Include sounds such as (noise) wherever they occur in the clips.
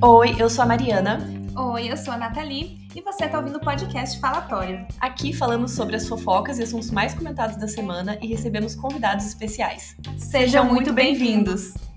Oi, eu sou a Mariana. Oi, eu sou a Nathalie e você está ouvindo o podcast Falatório. Aqui falamos sobre as fofocas e assuntos mais comentados da semana e recebemos convidados especiais. Sejam muito bem-vindos!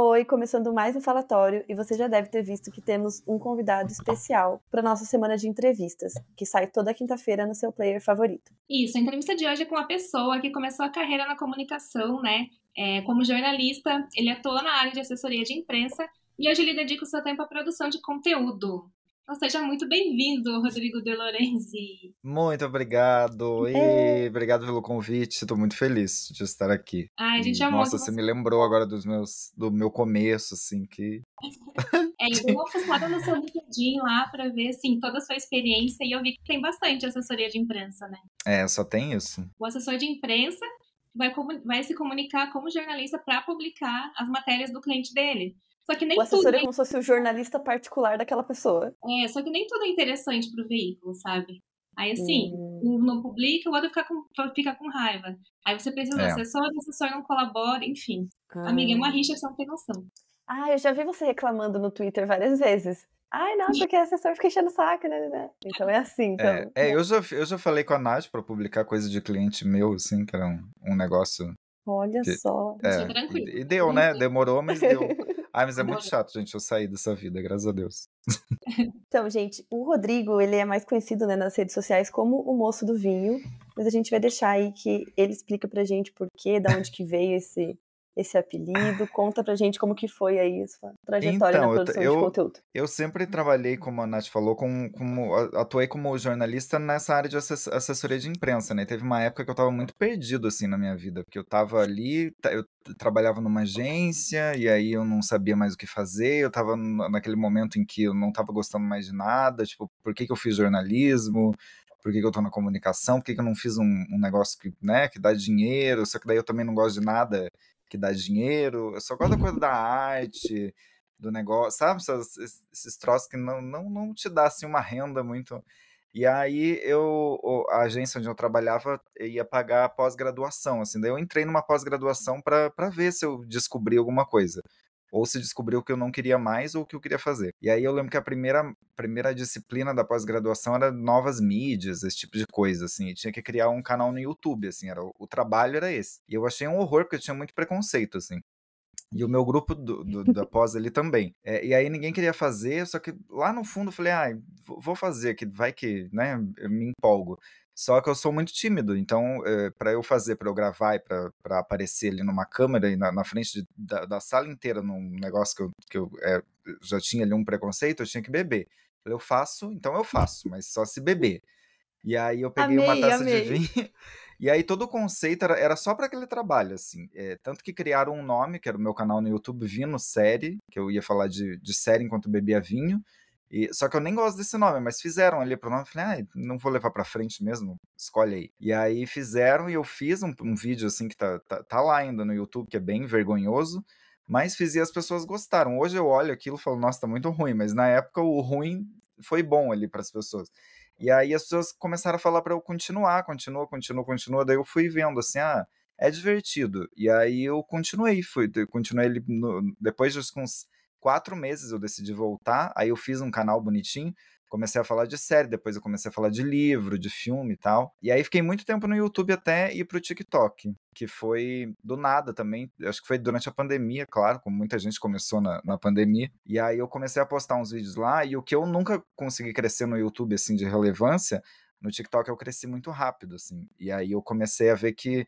Oi, começando mais um falatório e você já deve ter visto que temos um convidado especial para nossa semana de entrevistas, que sai toda quinta-feira no seu player favorito. Isso, a entrevista de hoje é com uma pessoa que começou a carreira na comunicação, né? É, como jornalista, ele atua na área de assessoria de imprensa e hoje ele dedica o seu tempo à produção de conteúdo. Então, seja muito bem-vindo, Rodrigo De Lorenzi. Muito obrigado. E é. obrigado pelo convite. Estou muito feliz de estar aqui. Ai, a gente amou. Nossa, você me lembrou agora dos meus, do meu começo, assim, que. (laughs) É, eu dei uma fuçada no seu LinkedIn lá para ver, assim, toda a sua experiência e eu vi que tem bastante assessoria de imprensa, né? É, só tem isso. O assessor de imprensa vai, vai se comunicar como jornalista para publicar as matérias do cliente dele. Só que nem o assessor tudo é como se fosse o jornalista particular daquela pessoa. É, só que nem tudo é interessante pro veículo, sabe? Aí assim, hum. um não publica, o outro fica com, fica com raiva. Aí você precisa é. do assessor, o assessor não colabora, enfim. Ah. Amiga, é uma rixa que você não tem noção. Ah, eu já vi você reclamando no Twitter várias vezes. Ai, não, porque o assessor fica enchendo o saco, né, né, né? Então é assim, então. É, é, eu, já, eu já falei com a Nath pra publicar coisa de cliente meu, assim, que era um, um negócio. Olha que, só. É, e, e deu, né? Demorou, mas deu. (laughs) Ai, mas é muito chato, gente, eu sair dessa vida, graças a Deus. (laughs) Então, gente, o Rodrigo, ele é mais conhecido né, nas redes sociais como o moço do vinho, mas a gente vai deixar aí que ele explica pra gente por quê, da onde que veio esse, esse apelido? Conta pra gente como que foi aí sua trajetória então, na produção eu, de conteúdo. Eu sempre trabalhei, como a Nath falou, com, como, atuei como jornalista nessa área de assessoria de imprensa, né? Teve uma época que eu tava muito perdido, assim, na minha vida, porque eu tava ali, eu trabalhava numa agência, e aí eu não sabia mais o que fazer, eu tava naquele momento em que eu não tava gostando mais de nada, tipo, por que que eu fiz jornalismo? por que, que eu tô na comunicação, por que, que eu não fiz um, um, negócio que, né, que dá dinheiro, só que daí eu também não gosto de nada que dá dinheiro, eu só gosto da coisa da arte, do negócio, sabe? Esses, esses troços que não, não, não te dá assim, uma renda muito. E aí eu, a agência onde eu trabalhava ia pagar pós-graduação, assim, daí eu entrei numa pós-graduação para ver se eu descobri alguma coisa ou se descobriu que eu não queria mais ou o que eu queria fazer. E aí eu lembro que a primeira, primeira disciplina da pós-graduação era novas mídias, esse tipo de coisa, assim, e tinha que criar um canal no YouTube, assim, era, o trabalho era esse. E eu achei um horror, porque eu tinha muito preconceito, assim. E o meu grupo do, do, da (laughs) pós ali também. É, e aí ninguém queria fazer, só que lá no fundo eu falei, ah, vou fazer, que vai que, né, eu me empolgo. Só que eu sou muito tímido, então é, eh, para eu fazer, para eu gravar e para aparecer ali numa câmera e na, na frente de, da, da, sala inteira num negócio que eu, que eu é, já tinha ali um preconceito, eu tinha que beber. Eu faço, então eu faço, mas só se beber. E aí eu peguei amei, uma taça amei. de vinho. (laughs) E aí todo o conceito era, era só para aquele trabalho, assim. É, tanto que criaram um nome, que era o meu canal no YouTube, Vino Série, que eu ia falar de, de série enquanto bebia vinho. E, só que eu nem gosto desse nome, mas fizeram ali pro nome. Falei, ah, não vou levar pra frente mesmo, escolhe aí. E aí fizeram e eu fiz um, um vídeo assim que tá, tá, tá, lá ainda no YouTube, que é bem vergonhoso, mas fiz e as pessoas gostaram. Hoje eu olho aquilo e falo, nossa, tá muito ruim, mas na época o ruim foi bom ali para as pessoas. E aí as pessoas começaram a falar para eu continuar, continua, continua, continua. Daí eu fui vendo assim, ah, é divertido. E aí eu continuei, fui, continuei ali no, depois de uns quatro meses eu decidi voltar, aí eu fiz um canal bonitinho, comecei a falar de série, depois eu comecei a falar de livro, de filme e tal. E aí fiquei muito tempo no YouTube até ir pro TikTok, que foi do nada também. Acho que foi durante a pandemia, claro, como muita gente começou na, na pandemia. E aí eu comecei a postar uns vídeos lá, e o que eu nunca consegui crescer no YouTube, assim, de relevância, no TikTok eu cresci muito rápido, assim. E aí eu comecei a ver que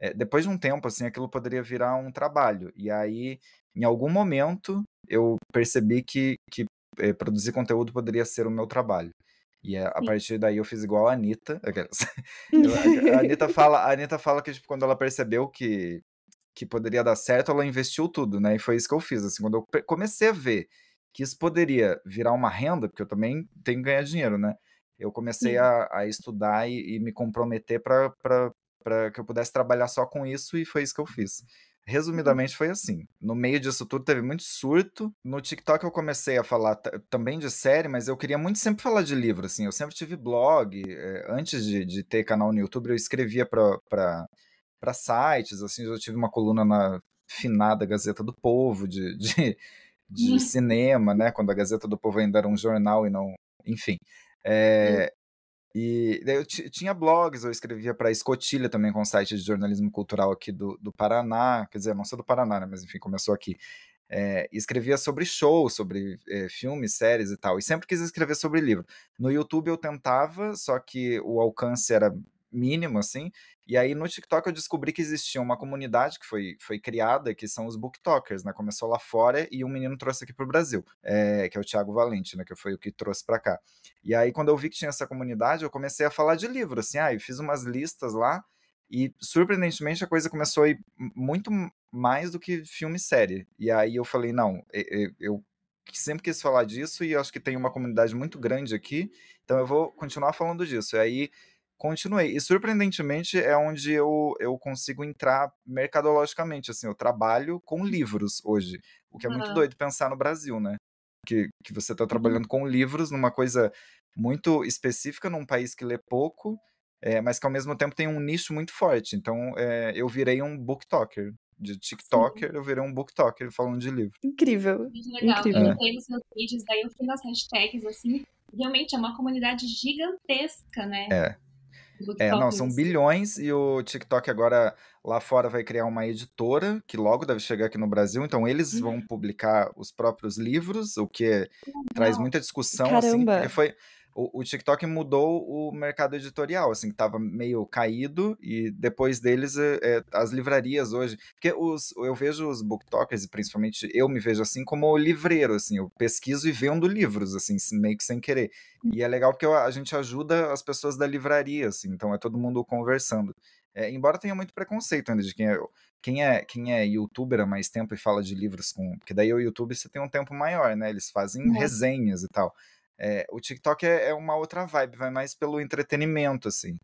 é, depois de um tempo, assim, aquilo poderia virar um trabalho. E aí, em algum momento, eu percebi que, que é, produzir conteúdo poderia ser o meu trabalho. E a, a partir daí eu fiz igual a Anitta. (laughs) a, Anitta fala, a Anitta fala que tipo, quando ela percebeu que, que poderia dar certo, ela investiu tudo, né? E foi isso que eu fiz. Assim, quando eu comecei a ver que isso poderia virar uma renda, porque eu também tenho que ganhar dinheiro, né? Eu comecei a, a, estudar e, e me comprometer para para que eu pudesse trabalhar só com isso e foi isso que eu fiz. Resumidamente foi assim. No meio disso tudo teve muito surto. No TikTok eu comecei a falar também de série, mas eu queria muito sempre falar de livro, assim. Eu sempre tive blog. Eh, antes de, de ter canal no YouTube, eu escrevia para para sites, assim, eu tive uma coluna na finada Gazeta do Povo de, (laughs) de, de hum. cinema, né? Quando a Gazeta do Povo ainda era um jornal e não, enfim. É, e daí eu tinha blogs, eu escrevia para Escotilha também, com um site de jornalismo cultural aqui do, do Paraná, quer dizer, não sou do Paraná, né, mas enfim, começou aqui. É, escrevia sobre shows, sobre é, filmes, séries e tal, e sempre quis escrever sobre livro. No YouTube eu tentava, só que o alcance era mínimo, assim, e aí no TikTok eu descobri que existia uma comunidade que foi, foi criada, que são os booktokers, né? Começou lá fora e um menino trouxe aqui para o Brasil, é, que é o Thiago Valente, né? Que foi o que trouxe para cá. E aí quando eu vi que tinha essa comunidade, eu comecei a falar de livro, assim, ah, eu fiz umas listas lá e surpreendentemente a coisa começou a ir muito mais do que filme e série. E aí eu falei, não, eu sempre quis falar disso e acho que tem uma comunidade muito grande aqui, então eu vou continuar falando disso. E aí continuei. E surpreendentemente é onde eu, eu consigo entrar mercadologicamente. Assim, eu trabalho com livros hoje, o que é muito doido pensar no Brasil, né? Que, que você está uhum. trabalhando com livros numa coisa muito específica, num país que lê pouco, é, mas que ao mesmo tempo tem um nicho muito forte. Então é, eu virei um booktalker. De TikToker, Sim. eu virei um booktalker falando de livro. Incrível. Muito legal. Incrível. Eu entrei nos seus vídeos, daí eu fui nas hashtags, assim, realmente é uma comunidade gigantesca, né? É. É, não, são bilhões e o TikTok agora lá fora vai criar uma editora que logo deve chegar aqui no Brasil, então eles vão publicar os próprios livros, o que traz muita discussão, assim, porque foi o, o TikTok mudou o mercado editorial, assim, que estava meio caído, e depois deles é, é, as livrarias hoje. Porque os, eu vejo os booktokers, e principalmente eu me vejo assim como livreiro, assim, eu pesquiso e vendo livros, assim, meio que sem querer. Hum. E é legal porque a gente ajuda as pessoas da livraria, assim, então é todo mundo conversando. É, embora tenha muito preconceito ainda de quem é, quem é, quem é youtuber há mais tempo e fala de livros com. Porque daí o YouTube você tem um tempo maior, né? Eles fazem é. resenhas e tal. É, o TikTok é, é, uma outra vibe, vai mais pelo entretenimento, assim.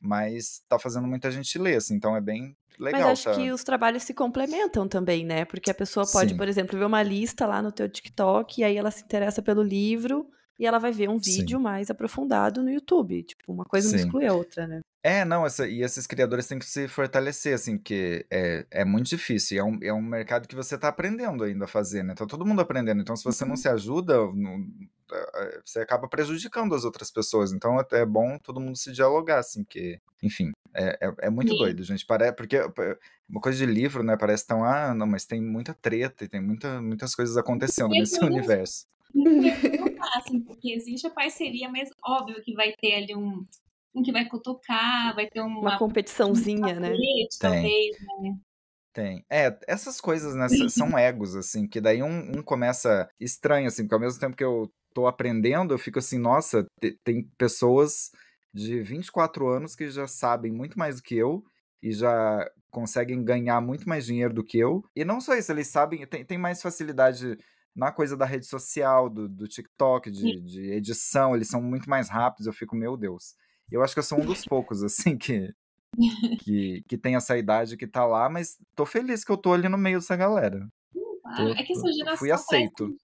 Mas tá fazendo muita gente ler, assim, então é bem legal. Mas acho tá... que os trabalhos se complementam também, né? Porque a pessoa pode, Sim. por exemplo, ver uma lista lá no teu TikTok e aí ela se interessa pelo livro e ela vai ver um vídeo Sim. mais aprofundado no YouTube. Tipo, uma coisa Sim. não exclui a outra, né? É, não, essa, e esses criadores têm que se fortalecer, assim, porque é, é muito difícil. É um, é um mercado que você está aprendendo ainda a fazer, né? Tá todo mundo aprendendo. Então, se você não uhum. se ajuda, não, você acaba prejudicando as outras pessoas. Então, é bom todo mundo se dialogar, assim, que, enfim, é, é, é muito Sim. doido, gente. Parece, porque uma coisa de livro, né? Parece tão, ah, não, mas tem muita treta e tem muita, muitas coisas acontecendo nesse (laughs) universo. (laughs) Assim, porque existe a parceria, mas óbvio que vai ter ali um um que vai cutucar, vai ter uma, uma competiçãozinha, um né? Talvez, né? Tem. É, essas coisas, né, são egos, assim, que daí um, um começa estranho, assim, porque ao mesmo tempo que eu tô aprendendo, eu fico assim, nossa, tem pessoas de 24 anos que já sabem muito mais do que eu e já conseguem ganhar muito mais dinheiro do que eu. E não só isso, eles sabem, tem, tem mais facilidade na coisa da rede social, do, do TikTok, de, de edição, eles são muito mais rápidos, eu fico, meu Deus. Eu acho que eu sou um dos poucos, (laughs) assim, que, (laughs) que, que tem essa idade que tá lá, mas tô feliz que eu tô ali no meio dessa galera. Ah, tô, é que essa geração. Fui aceito.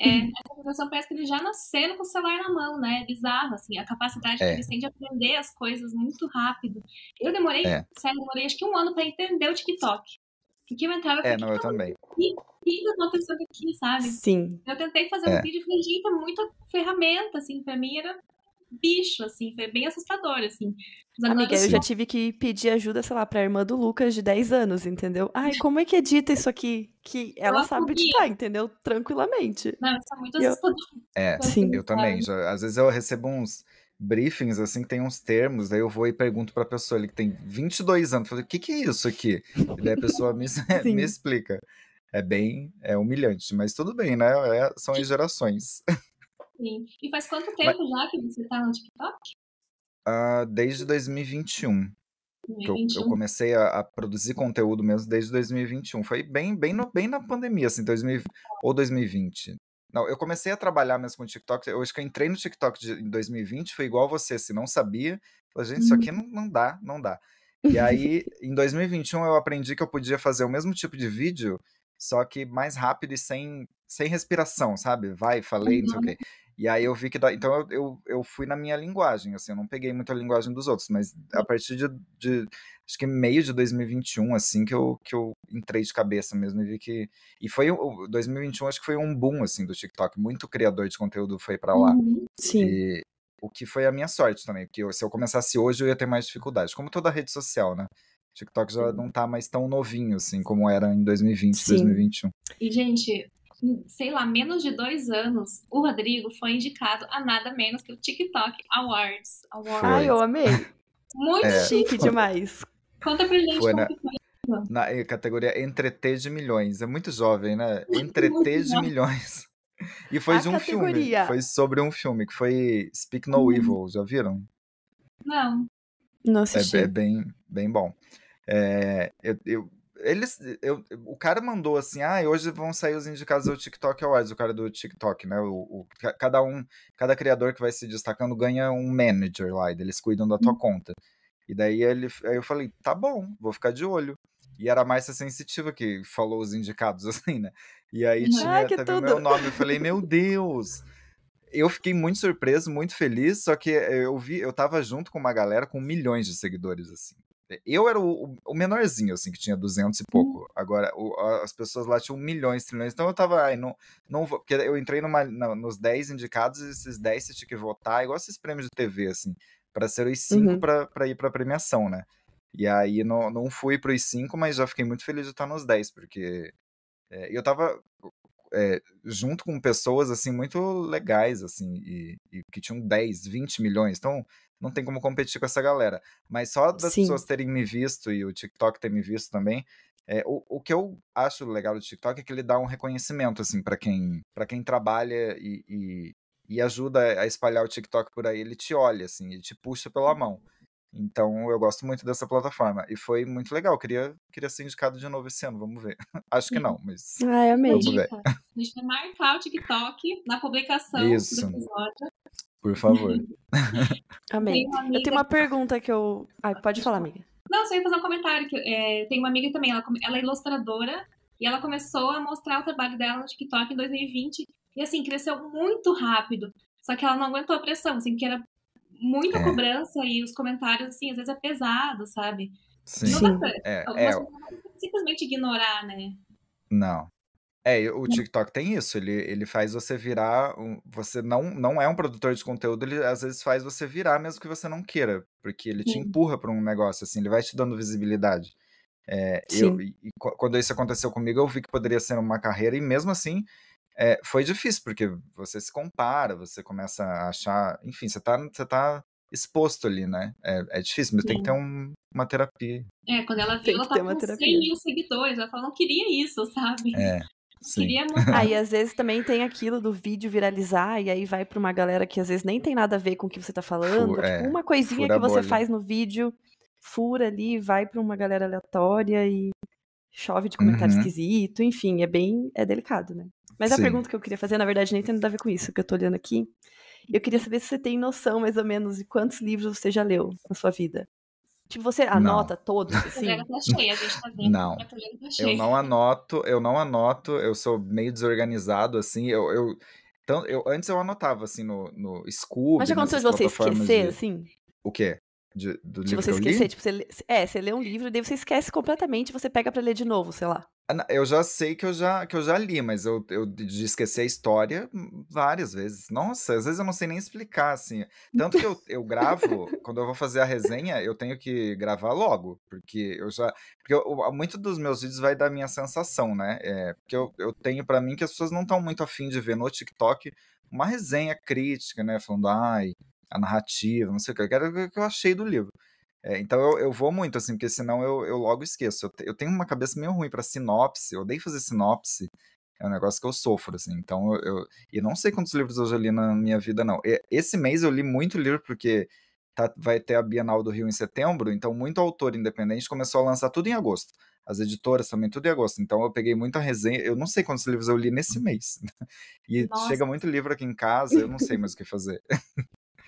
É, (laughs) essa geração parece que eles já nasceram com o celular na mão, né? É bizarro, assim, a capacidade é. que eles têm de aprender as coisas muito rápido. Eu demorei, é. sério, demorei acho que um ano para entender o TikTok. Porque eu entrava e É, não, eu também. Que, que tá acontecendo aqui, sabe? Sim. Eu tentei fazer é. um vídeo e falei, gente, é muita ferramenta, assim, pra mim era bicho, assim, foi bem assustador, assim. Amiga, eu já tive que pedir ajuda, sei lá, pra irmã do Lucas de 10 anos, entendeu? Ai, (laughs) como é que edita isso aqui? Que ela, ela sabe editar, entendeu? Tranquilamente. Não, isso é muito (laughs) assustador. É, Sim. eu também. Já, às vezes eu recebo uns briefings, assim, que tem uns termos, daí eu vou e pergunto pra pessoa ali que tem 22 anos, falei, o que que é isso aqui? E daí a pessoa me, (laughs) me explica. É bem é humilhante, mas tudo bem, né? É, são as gerações. Sim. E faz quanto tempo Mas... já que você tá no TikTok? Uh, desde 2021. 2021. Eu, eu, comecei a, a, produzir conteúdo mesmo desde 2021. Foi bem, bem, no, bem na pandemia, assim, 2000, ou 2020. Não, eu comecei a trabalhar mesmo com o TikTok. Eu acho que eu entrei no TikTok de, em 2020, foi igual você, se não sabia. Falei, gente, isso aqui não, não dá, não dá. E aí, (laughs) em 2021, eu aprendi que eu podia fazer o mesmo tipo de vídeo, só que mais rápido e sem, sem respiração, sabe? Vai, falei, não sei o quê. E aí eu vi que. Da... Então eu, eu, eu, fui na minha linguagem, assim, eu não peguei muito a linguagem dos outros, mas a partir de, de, acho que meio de 2021, assim, que eu, que eu entrei de cabeça mesmo e vi que. E foi o 2021, acho que foi um boom, assim, do TikTok. Muito criador de conteúdo foi para lá. Uhum, sim. E, o que foi a minha sorte também, porque eu, se eu começasse hoje eu ia ter mais dificuldade, como toda rede social, né? TikTok já não tá mais tão novinho assim como era em 2020, Sim. 2021. E, gente, sei lá, menos de dois anos, o Rodrigo foi indicado a nada menos que o TikTok Awards. Awards. Ai, eu amei. Muito é. chique demais. Conta pra gente foi, como né? foi. Na categoria Entreter de Milhões. É muito jovem, né? Entreter de Milhões. (laughs) E foi a de um categoria. filme. Foi sobre um filme que foi Speak No hum. Evil. Já viram? Não. Não assisti. É, é bem, bem bom. É, eu, eu, eles, eu, o cara mandou assim, ah, hoje vão sair os indicados do TikTok Awards, o cara do TikTok, né? O, o, cada um, cada criador que vai se destacando ganha um manager lá, eles cuidam da tua hum. conta. E daí ele, aí eu falei, tá bom, vou ficar de olho. E era a Márcia Sensitiva que falou os indicados, (laughs) assim, né? E aí uhum. tinha ah, o meu nome. Eu falei, meu Deus! Eu fiquei muito surpreso, muito feliz, só que eu vi, eu tava junto com uma galera com milhões de seguidores, assim. Eu era o, o menorzinho, assim, que tinha 200 e pouco. Uhum. Agora, o, as pessoas lá tinham milhões, trilhões. Então eu tava, ai, não, não vou. Porque eu entrei numa, na, nos 10 indicados e esses 10 você tinha que votar, igual esses prêmios de TV, assim, para ser os 5 uhum. para ir pra premiação, né? E aí não, não fui pros 5, mas já fiquei muito feliz de estar nos 10, porque é, eu tava é, junto com pessoas, assim, muito legais, assim, e, e, que tinham 10, 20 milhões. Então, não tem como competir com essa galera. Mas só das Sim. pessoas terem me visto e o TikTok ter me visto também, é, o, o que eu acho legal do TikTok é que ele dá um reconhecimento, assim, para quem, pra quem trabalha e, e, e, ajuda a espalhar o TikTok por aí. Ele te olha, assim, e te puxa pela mão. Então eu gosto muito dessa plataforma. E foi muito legal. Eu queria, queria ser indicado de novo esse ano, vamos ver. (laughs) Acho que não, mas. Ai, amei. Vamos ver. A gente vai marcar o TikTok na publicação Isso. do episódio. Por favor. (laughs) Amei. Eu tenho uma pergunta que eu. Ai, pode falar, amiga. Não, só ia fazer um comentário. Que, é, tem uma amiga também, ela, ela é ilustradora e ela começou a mostrar o trabalho dela no TikTok em 2020. E assim, cresceu muito rápido. Só que ela não aguentou a pressão, assim, que era muita é. cobrança e os comentários, assim, às vezes é pesado, sabe? Sim. Não dá pra, é, é... simplesmente ignorar, né? Não. É, o TikTok tem isso, ele, ele faz você virar. Você não, não é um produtor de conteúdo, ele às vezes faz você virar mesmo que você não queira, porque ele Sim. te empurra para um negócio, assim, ele vai te dando visibilidade. É, eu, e, quando isso aconteceu comigo, eu vi que poderia ser uma carreira, e mesmo assim, é, foi difícil, porque você se compara, você começa a achar. Enfim, você tá, você tá exposto ali, né? É, é difícil, mas Sim. tem que ter um, uma terapia. É, quando ela viu, ela tava com 100 mil seguidores, ela falou, não queria isso, sabe? É. (laughs) Sim. (laughs) Aí às vezes também tem aquilo do vídeo viralizar, e aí vai pra uma galera que às vezes nem tem nada a ver com o que você tá falando. Fura, tipo, é, uma coisinha que você faz no vídeo, fura ali, vai pra uma galera aleatória e chove de comentário uhum. esquisito, enfim, é bem. é delicado, né? Mas Sim. a pergunta que eu queria fazer, na verdade, nem tem nada a ver com isso, que eu tô olhando aqui. Eu queria saber se você tem noção, mais ou menos, de quantos livros você já leu na sua vida. Tipo, você anota não. todos, (laughs) assim? Tá cheia, a gente tá vendo. Não. Tá eu não anoto, eu não anoto, eu sou meio desorganizado, assim, eu... eu... Então, eu, antes eu anotava, assim, no, no Scooby. Mas já aconteceu de você esquecer, de... assim? O quê? De, do de você esquecer, tipo, você, é, você lê um livro e daí você esquece completamente, você pega para ler de novo, sei lá. Ah, eu já sei que eu já, que eu já li, mas eu, eu de esquecer a história várias vezes. Nossa, às vezes eu não sei nem explicar, assim. Tanto que eu, (laughs) eu gravo, quando eu vou fazer a resenha, eu tenho que gravar logo, porque eu já. Porque eu, muito dos meus vídeos vai da minha sensação, né? É, porque eu, eu tenho para mim que as pessoas não estão muito afim de ver no TikTok uma resenha crítica, né? Falando, ai, a narrativa, não sei o que. Eu quero ver o que eu achei do livro. É, então eu, eu vou muito, assim, porque senão eu, eu logo esqueço. Eu, eu tenho uma cabeça meio ruim para sinopse, eu odeio fazer sinopse. É um negócio que eu sofro, assim. Então eu, eu. E não sei quantos livros eu já li na minha vida, não. E, esse mês eu li muito livro, porque tá, vai ter a Bienal do Rio em setembro, então muito autor independente começou a lançar tudo em agosto. As editoras também, tudo em agosto. Então eu peguei muita resenha. Eu não sei quantos livros eu li nesse mês. E Nossa. chega muito livro aqui em casa, eu não sei mais o que fazer.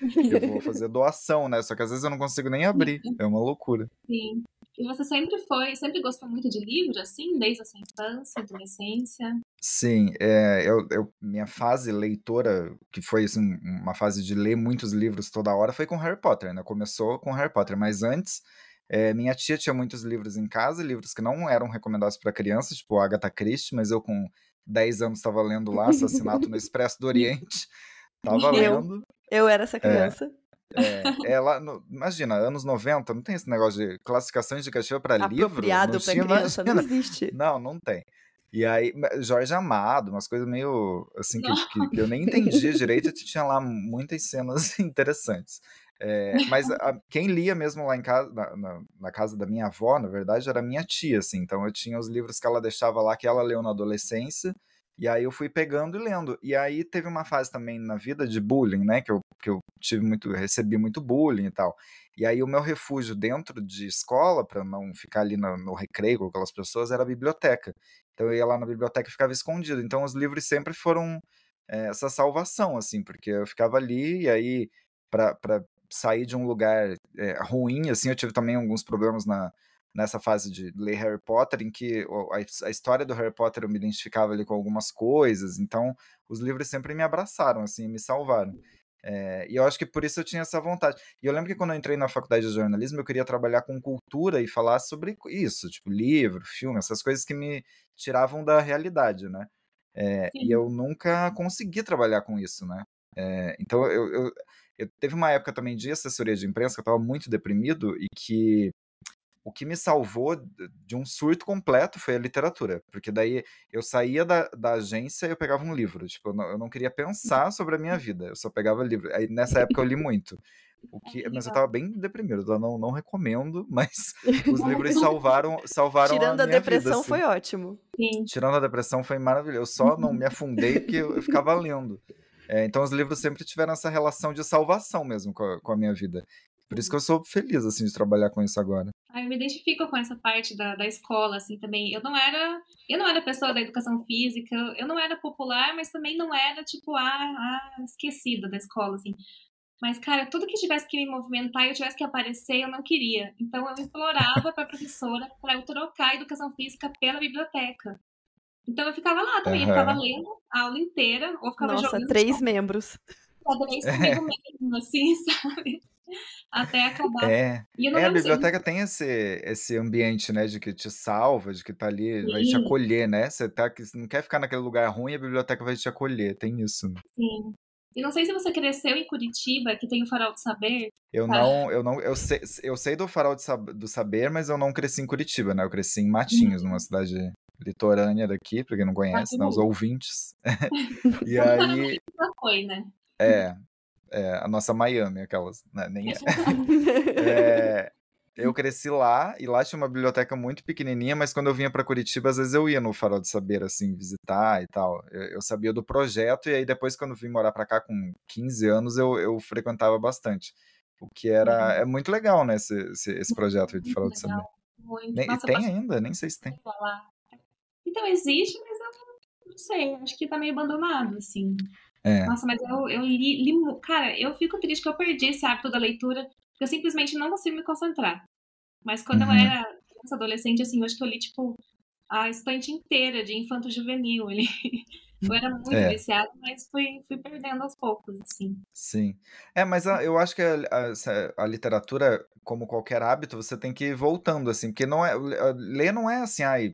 Eu vou fazer doação, né? Só que às vezes eu não consigo nem abrir. É uma loucura. Sim. E você sempre foi, sempre gostou muito de livros, assim, desde a sua infância, adolescência? Sim, é, eu, eu- minha fase leitora, que foi assim, uma fase de ler muitos livros toda hora, foi com Harry Potter, né? Começou com Harry Potter, mas antes, é, minha tia tinha muitos livros em casa, livros que não eram recomendados para crianças, tipo Agatha Christie, mas eu com 10 anos estava lendo lá Assassinato no Expresso do Oriente, (laughs) estava Eu. lendo. Eu era essa criança. É, é lá no- imagina, anos 90, não tem esse negócio de classificação indicativa para livro, Apropriado não tinha, criança, não imagina. existe. Não, não tem. E aí, Jorge Amado, umas coisas meio assim que, que, que eu nem entendia (laughs) direito, tinha lá muitas cenas (laughs) interessantes. É, mas a- quem lia mesmo lá em casa, na, na- na casa da minha avó, na verdade, era minha tia, assim. Então eu tinha os livros que ela deixava lá, que ela leu na adolescência, e aí eu fui pegando e lendo. E aí teve uma fase também na vida de bullying, né? Que eu, que eu tive muito, recebi muito bullying e tal. E aí o meu refúgio dentro de escola, para não ficar ali no, no recreio com aquelas pessoas, era a biblioteca. Então eu ia lá na biblioteca e ficava escondido. Então os livros sempre foram é, essa salvação, assim, porque eu ficava ali e aí para sair de um lugar é, ruim, assim, eu tive também alguns problemas na, nessa fase de ler Harry Potter, em que a, a história do Harry Potter eu me identificava ali com algumas coisas, então os livros sempre me abraçaram, assim, me salvaram. É, e eu acho que por isso eu tinha essa vontade. E eu lembro que quando eu entrei na faculdade de jornalismo, eu queria trabalhar com cultura e falar sobre isso, tipo livro, filme, essas coisas que me tiravam da realidade, né? É, e eu nunca consegui trabalhar com isso, né? É, então eu, eu, eu teve uma época também de assessoria de imprensa que eu estava muito deprimido e que o que me salvou de um surto completo foi a literatura, porque daí eu saía da, da agência e eu pegava um livro, tipo, eu não, eu não queria pensar sobre a minha (laughs) vida, eu só pegava livro. Aí nessa época eu li muito. O que, mas eu tava bem deprimido, eu não, não recomendo, (laughs) mas (laughs) os livros salvaram, salvaram Tirando a a depressão, vida, assim. foi ótimo. Sim. Tirando a depressão foi maravilhoso. Eu só não me afundei porque eu, eu ficava lendo. É, então os livros sempre tiveram essa relação de salvação mesmo com a, com a minha vida. Por isso que eu sou feliz assim de trabalhar com isso agora. Eu me identifico com essa parte da, da escola, assim, também. Eu não era, eu não era pessoa da educação física, eu não era popular, mas também não era, tipo, a, a esquecida da escola, assim. Mas, cara, tudo que tivesse que me movimentar e eu tivesse que aparecer, eu não queria. Então, eu implorava pra professora para eu trocar a educação física pela biblioteca. Então, eu ficava lá também, eu ficava lendo a aula inteira, ou ficava Nossa, jogando três membros. xadrez comigo mesmo, assim, (laughs) sabe? Até acabar. É, E é a biblioteca tem esse, esse ambiente, né, de que te salva, de que tá ali, vai te Sim. acolher, né? Você tá, você não quer ficar naquele lugar ruim, a biblioteca vai te acolher, tem isso. Sim. E não sei se você cresceu em Curitiba, que tem o Farol do Saber. Eu Tá. não, eu não, eu sei, eu sei do Farol de do Saber, mas eu não cresci em Curitiba, né? Eu cresci em Matinhos, numa cidade litorânea daqui, pra quem não conhece, né? Os ouvintes. (laughs) (laughs) E aí, Já foi, né? é, é a nossa Miami, aquelas, né? Nem é. (laughs) É, (laughs) eu cresci lá e lá tinha uma biblioteca muito pequenininha, mas quando eu vinha para Curitiba, às vezes eu ia no Farol de Saber, assim, visitar e tal. Eu, eu sabia do projeto e aí depois, quando vim morar para cá com 15 anos, eu, eu frequentava bastante. O que era é muito legal, né, esse, esse, esse projeto aí do Muito Farol de Saber. legal. Muito. Nem- Nossa, tem ainda, nem sei se tem. Então existe, mas eu não- não sei. Acho que tá meio abandonado, assim. É, Nossa, mas eu, eu li, li Cara, eu fico triste que eu perdi esse hábito da leitura, porque eu simplesmente não consigo me concentrar. Mas quando Uhum. eu era criança, adolescente, assim, eu acho que eu li, tipo, a estante inteira de infanto juvenil ali. (laughs) Eu era muito É. viciada, mas fui, fui perdendo aos poucos, assim. sim. É, mas a- eu acho que a, a- a literatura, como qualquer hábito, você tem que ir voltando, assim, porque não é, ler não é assim, ai,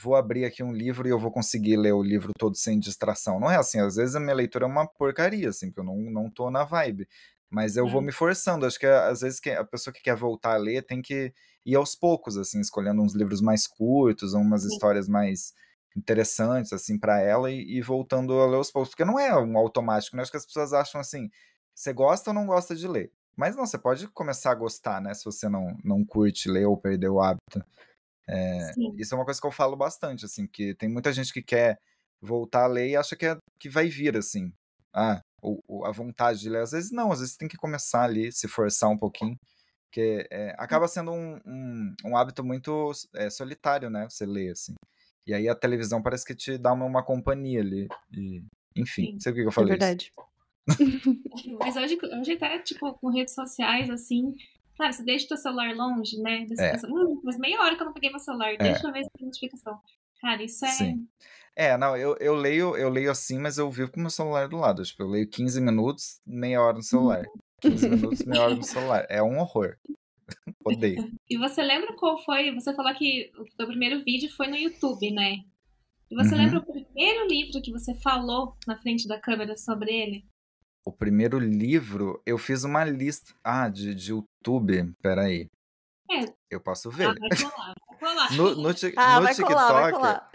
vou abrir aqui um livro e eu vou conseguir ler o livro todo sem distração. Não é assim, às vezes a minha leitura é uma porcaria, assim, porque eu não, não tô na vibe. Mas eu vou Sim. me forçando. Acho que às vezes que a pessoa que quer voltar a ler tem que ir aos poucos, assim, escolhendo uns livros mais curtos, umas Sim. histórias mais interessantes, assim, para ela e, e voltando a ler aos poucos. Porque não é um automático, né? Acho que as pessoas acham assim, você gosta ou não gosta de ler? Mas não, você pode começar a gostar, né? Se você não, não curte ler ou perdeu o hábito. Sim. Isso é uma coisa que eu falo bastante, assim, que tem muita gente que quer voltar a ler e acha que, é, que vai vir, assim. Ah, o, o- a vontade de ler. Às vezes não, às vezes tem que começar ali, se forçar um pouquinho. Porque é, acaba sendo um, um, um hábito muito é, solitário, né? Você ler, assim. E aí a televisão parece que te dá uma, uma companhia ali. E, enfim, Sim. sei por que eu É falei isso. verdade. (laughs) Mas hoje, hoje até, tipo, com redes sociais, assim, Sabe, você deixa o teu celular longe, né? Você É. pensa, hum, mas meia hora que eu não peguei meu celular, deixa eu ver essa notificação. Cara, isso é. Sim. É, não, eu, eu leio, eu leio assim, mas eu vivo com o meu celular do lado. Tipo, eu leio 15 minutos, meia hora no celular. 15 minutos, meia hora no celular. É um horror. (laughs) Odeio. E você lembra qual foi? Você falou que o teu primeiro vídeo foi no YouTube, né? E você Uhum. lembra o primeiro livro que você falou na frente da câmera sobre ele? O primeiro livro, eu fiz uma lista. Ah, de, de YouTube. Peraí. É. Eu posso Ah, ver. vai colar, vai colar. (laughs) No, no, Ah, no vai TikTok. colar, vai colar.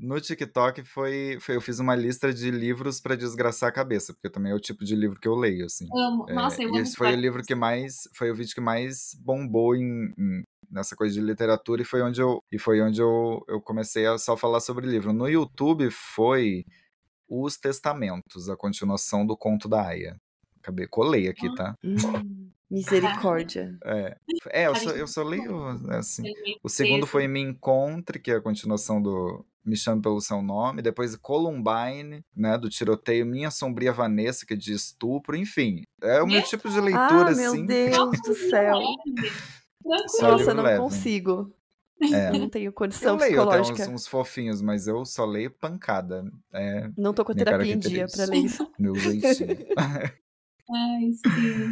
No TikTok foi, foi. Eu fiz uma lista de livros pra desgraçar a cabeça, porque também é o tipo de livro que eu leio, assim. Amo. É, Nossa, eu e amo esse foi o livro que mais. Foi o vídeo que mais bombou em, em- nessa coisa de literatura e foi onde eu. E foi onde eu, eu comecei a só falar sobre livro. No YouTube foi Os Testamentos, a continuação do conto da Aya. Acabei, colei aqui, tá? Hum, (laughs) misericórdia. É, é eu, só, eu só leio assim. Ele meio O segundo foi Me Encontre, que é a continuação do Me Chame Pelo Seu Nome. Depois Columbine, né? Do tiroteio Minha Sombria Vanessa, que é de estupro. Enfim, é o meu tipo de leitura, Ah, meu assim. Deus do (laughs) céu. Nossa, eu não leve. consigo. É. (laughs) Não tenho Eu condição leio até uns, psicológica. uns fofinhos, mas eu só leio pancada. É Não tô com minha terapia em dia pra ler isso. meu jeitinho. (laughs) Ai, sim.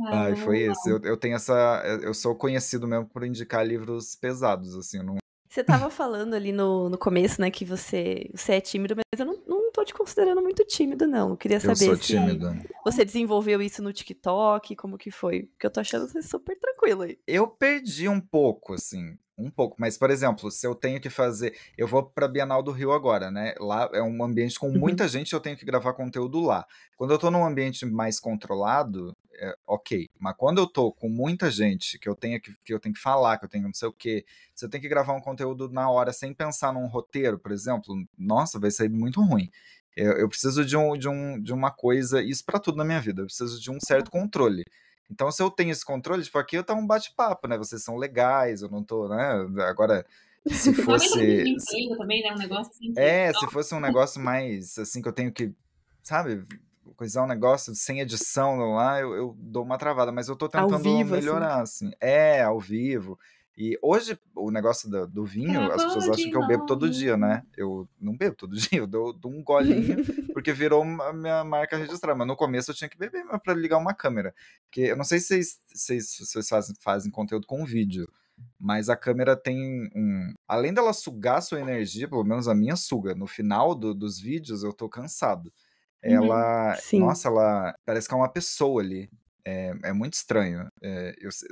Ah, Ai, foi isso. Eu, eu tenho essa. Eu sou conhecido mesmo por indicar livros pesados, assim. eu não- Você tava falando ali no, no começo, né, que você, você é tímido, mas eu não, não tô te considerando muito tímido, não. Eu queria Eu saber sou se tímido. você desenvolveu isso no TikTok, como que foi? Porque eu tô achando você super tranquilo aí. Eu perdi um pouco, assim. Um pouco. Mas, por exemplo, se eu tenho que fazer. Eu vou pra Bienal do Rio agora, né? Lá é um ambiente com Uhum. muita gente, eu tenho que gravar conteúdo lá. Quando eu tô num ambiente mais controlado, é ok. Mas quando eu tô com muita gente, que eu tenho que, que eu tenho que falar, que eu tenho não sei o quê, se eu tenho que gravar um conteúdo na hora sem pensar num roteiro, por exemplo, nossa, vai sair muito ruim. Eu, eu preciso de, um, de, um, de uma coisa, isso pra tudo na minha vida, eu preciso de um certo controle. Então, se eu tenho esse controle, tipo, aqui tá um bate-papo, né? Vocês são legais, eu não tô, né? Agora, se (laughs) fosse. emprego também, né? Um negócio assim. É, se fosse um negócio mais assim que eu tenho que, sabe, coisar um negócio sem edição lá, eu, eu dou uma travada, mas eu tô tentando vivo, assim. melhorar, assim. É, ao vivo. E hoje, o negócio do, do vinho, as Gravou pessoas acham que eu bebo todo dia, né? Eu não bebo todo (laughs) dia, eu dou, dou um golinho, porque virou a minha marca registrada. Mas no começo eu tinha que beber para ligar uma câmera. Porque eu não sei se vocês, vocês, vocês fazem, fazem conteúdo com vídeo, mas a câmera tem um. Além dela sugar a sua energia, pelo menos a minha suga, no final do- dos vídeos eu tô cansado. Uhum. Ela. Sim. Nossa, ela parece que é uma pessoa ali. É, é muito estranho. É, eu, se-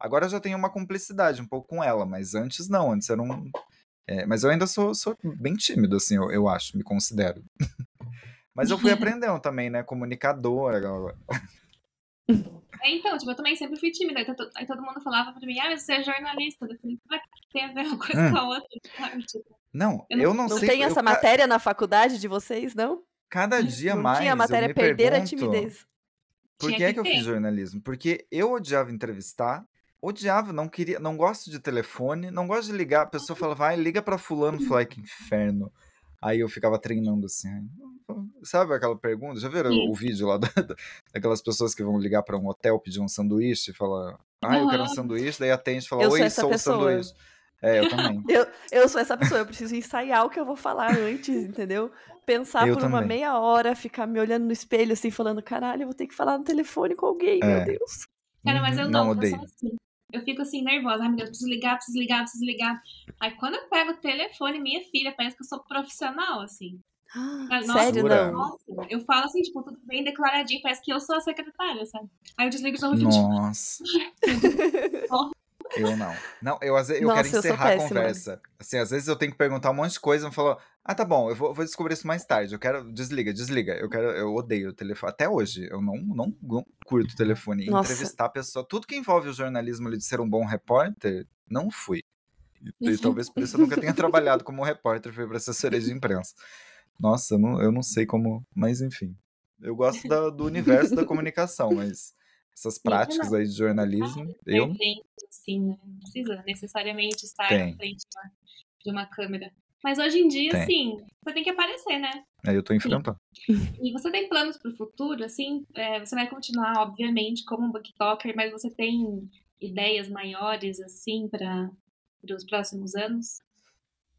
agora eu já tenho uma cumplicidade um pouco com ela, mas antes não, antes era um. é, mas eu ainda sou, sou bem tímido, assim, eu, eu acho, me considero. (laughs) mas eu fui (laughs) aprendendo também, né? Comunicador. agora- É, então, tipo, eu também sempre fui tímida. Aí, aí todo mundo falava pra mim, ah, mas você é jornalista. Eu falei, que tem a ver uma coisa Hum. com a outra? sabe? Tipo, Não, Eu não- eu não, Não sei. tem eu essa ca- matéria na faculdade de vocês, não? Cada dia não mais. tinha a eu matéria me perder a pergunto, timidez. Por Tinha que é que que eu ter. fiz jornalismo? Porque eu odiava entrevistar, odiava, não queria, não gosto de telefone, não gosto de ligar. A pessoa fala, vai, liga pra fulano. "Ai, que inferno. Aí eu ficava treinando assim. Sabe aquela pergunta? Já viram Sim. o vídeo lá (laughs) da- da- daquelas pessoas que vão ligar pra um hotel pedir um sanduíche e fala, ah, eu quero um sanduíche, daí atende e fala, Eu sou oi, essa sou o sanduíche. É, eu também. Eu, eu sou essa pessoa, eu preciso ensaiar o que eu vou falar antes, entendeu? Pensar Eu por uma também. meia hora, ficar me olhando no espelho assim, falando, caralho, eu vou ter que falar no telefone com alguém, meu É. Deus. Cara, mas Uhum, eu não, não, eu odeio. sou assim. Eu fico assim, nervosa. Ai, meu Deus, preciso ligar, preciso ligar, preciso ligar. Aí quando eu pego o telefone, minha filha, parece que eu sou profissional, assim. Ah, nossa, Sério, não? Nossa, eu falo assim, tipo, tudo bem declaradinho, parece que eu sou a secretária, sabe? Aí eu desligo de novo e tipo, Nossa. (laughs) Eu não. Não, eu, às vezes, eu Nossa, quero eu encerrar a péssima. conversa. Assim, às vezes eu tenho que perguntar um monte de coisa e falo, ah, tá bom, eu vou, vou descobrir isso mais tarde. Eu quero. Desliga, desliga. Eu quero. Eu odeio o telefone. Até hoje, eu não, não, não curto o telefone. Nossa. Entrevistar a pessoa. Tudo que envolve o jornalismo ali de ser um bom repórter, não fui. E, e talvez por isso eu nunca tenha trabalhado como repórter, fui pra assessoria de imprensa. Nossa, eu não, eu não sei como. Mas enfim. Eu gosto da- do universo da comunicação, mas essas práticas aí de jornalismo, eu assim, né? Não precisa necessariamente estar Tem. na frente de uma, câmera. Mas hoje em dia, Tem. assim, você tem que aparecer, né? Aí eu tô enfrentando. E você tem planos para o futuro? Assim, é, você vai continuar, obviamente, como booktalker, mas você tem ideias maiores, assim, para os próximos anos?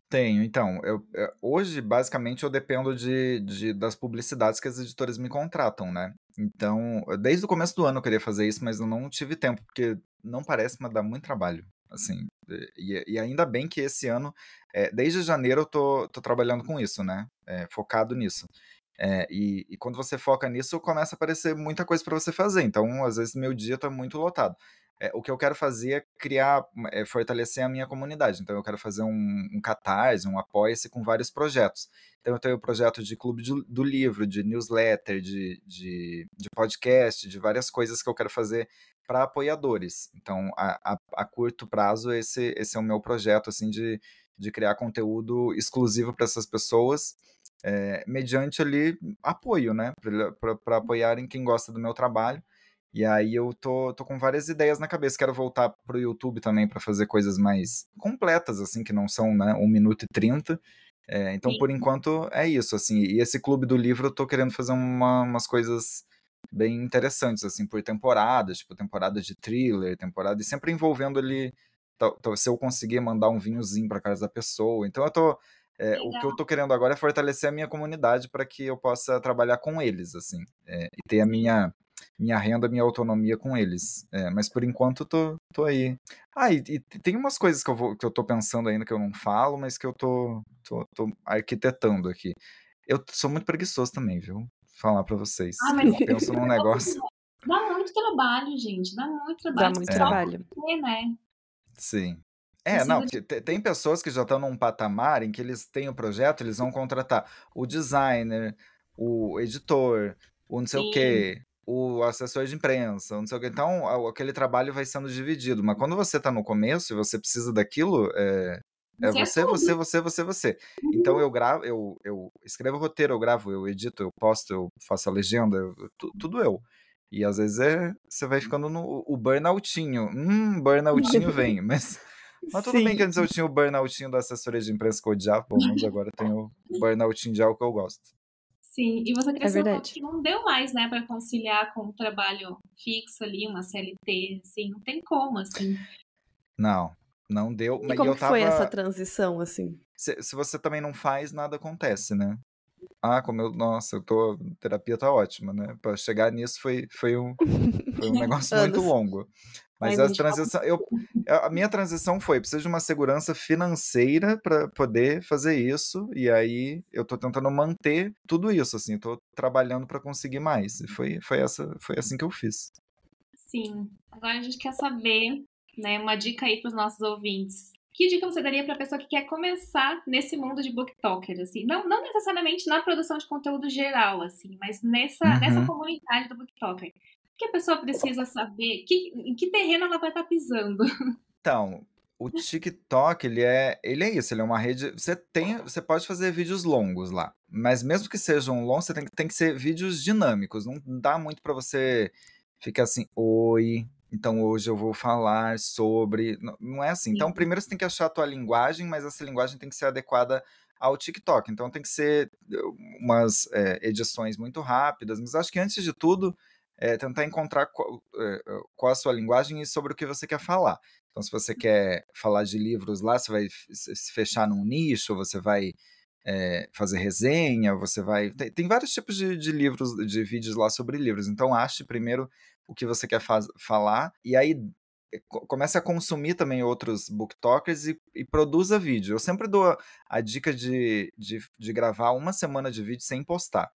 Tenho, então, eu, eu- hoje basicamente eu dependo de, de- das publicidades que as editoras me contratam, né? Então, desde o começo do ano eu queria fazer isso, mas eu não tive tempo, porque não parece, mas dá muito trabalho, assim. E, e ainda bem que esse ano, é, desde janeiro eu tô, tô trabalhando com isso, né? É, focado nisso. É, e, e quando você foca nisso, começa a aparecer muita coisa para você fazer. Então, às vezes, meu dia tá muito lotado. É, o que eu quero fazer é criar, é, fortalecer a minha comunidade. Então, eu quero fazer um, um catarse, um apoia-se com vários projetos. Então, eu tenho o projeto de clube de- do livro, de newsletter, de, de, de podcast, de várias coisas que eu quero fazer para apoiadores. Então, a, a, a curto prazo, esse, esse é o meu projeto, assim, de, de criar conteúdo exclusivo para essas pessoas, é, mediante ali apoio, né? Para apoiarem quem gosta do meu trabalho. E aí eu tô, tô com várias ideias na cabeça. Quero voltar pro YouTube também para fazer coisas mais completas, assim, que não são, né, 1 minuto e 30. É, então, Sim. por enquanto, é isso, assim. E esse clube do livro eu tô querendo fazer uma- umas coisas bem interessantes, assim, por temporadas, tipo, temporada de thriller, temporada, e sempre envolvendo ali, se eu conseguir mandar um vinhozinho pra casa da pessoa. Então, eu tô. é, o que eu tô querendo agora é fortalecer a minha comunidade para que eu possa trabalhar com eles, assim, é, e ter a minha minha renda, minha autonomia com eles. É, mas por enquanto eu tô, tô aí. Ah, e, e tem umas coisas que eu, vou, que eu tô pensando ainda que eu não falo, mas que eu tô, tô, tô arquitetando aqui. Eu sou muito preguiçoso também, viu? Falar pra vocês. Ah, mas Eu penso num (laughs) negócio. Dá muito trabalho, gente. Dá muito trabalho. Dá muito É. Trabalho. né? Sim. É, Precisa não, tem pessoas que já estão num patamar em que eles têm o projeto, eles vão contratar o designer, o editor, o não sei o Sim. quê, o assessor de imprensa, não sei o quê. Então, aquele trabalho vai sendo dividido. Mas quando você está no começo e você precisa daquilo, é, é Você é você, você, você, você. Então eu gravo, eu, eu escrevo o roteiro, eu gravo, eu edito, eu posto, eu faço a legenda, eu- tu- tudo eu. E às vezes é, você vai ficando no o burnoutinho. Hum, burnoutinho vem, (laughs) mas mas tudo bem que Sim. antes eu tinha o burnoutinho da assessoria de imprensa que eu odiava, pelo menos agora eu tenho o burnoutinho de algo que eu gosto. Sim, e você É cresceu um verdade. que não deu mais, né, para conciliar com o trabalho fixo ali, uma CLT, assim, não tem como, assim. Não, não deu. E Mas como eu que foi essa tava. transição, assim? Se, se você também não faz, nada acontece, né? Ah, como eu. Nossa, eu tô. Terapia tá ótima, né? Pra chegar nisso foi, foi, um, foi um (laughs) negócio muito longo. Mas Ai, a transição. Eu, a minha transição foi: preciso de uma segurança financeira para poder fazer isso. E aí eu tô tentando manter tudo isso, assim. Tô trabalhando para conseguir mais. E foi, foi, essa, foi assim que eu fiz. Sim. Agora a gente quer saber, né, uma dica aí para os nossos ouvintes. Que dica você daria para a pessoa que quer começar nesse mundo de booktalker, assim? Não, não necessariamente na produção de conteúdo geral, assim, mas nessa, Uhum. nessa comunidade do booktalker. O que a pessoa precisa saber? Que, em que terreno ela vai estar pisando? (laughs) Então, o TikTok, ele é, ele é isso, ele é uma rede. Você tem, você pode fazer vídeos longos lá, mas mesmo que sejam longos, você tem, que- tem que ser vídeos dinâmicos. Não dá muito para você ficar assim, oi. Então hoje eu vou falar sobre. Não, não é assim. Então, Sim. primeiro você tem que achar a tua linguagem, mas essa linguagem tem que ser adequada ao TikTok. Então tem que ser umas é, edições muito rápidas, mas acho que antes de tudo é tentar encontrar qual, é, qual a sua linguagem e sobre o que você quer falar. Então, se você quer falar de livros lá, você vai se fechar num nicho, você vai é, fazer resenha, você vai. Tem, tem vários tipos de, de, livros, de vídeos lá sobre livros. Então, ache primeiro o que você quer falar, e aí comece a consumir também outros booktokers e, e produza vídeo. Eu sempre dou a, a dica de, de, de gravar uma semana de vídeo sem postar.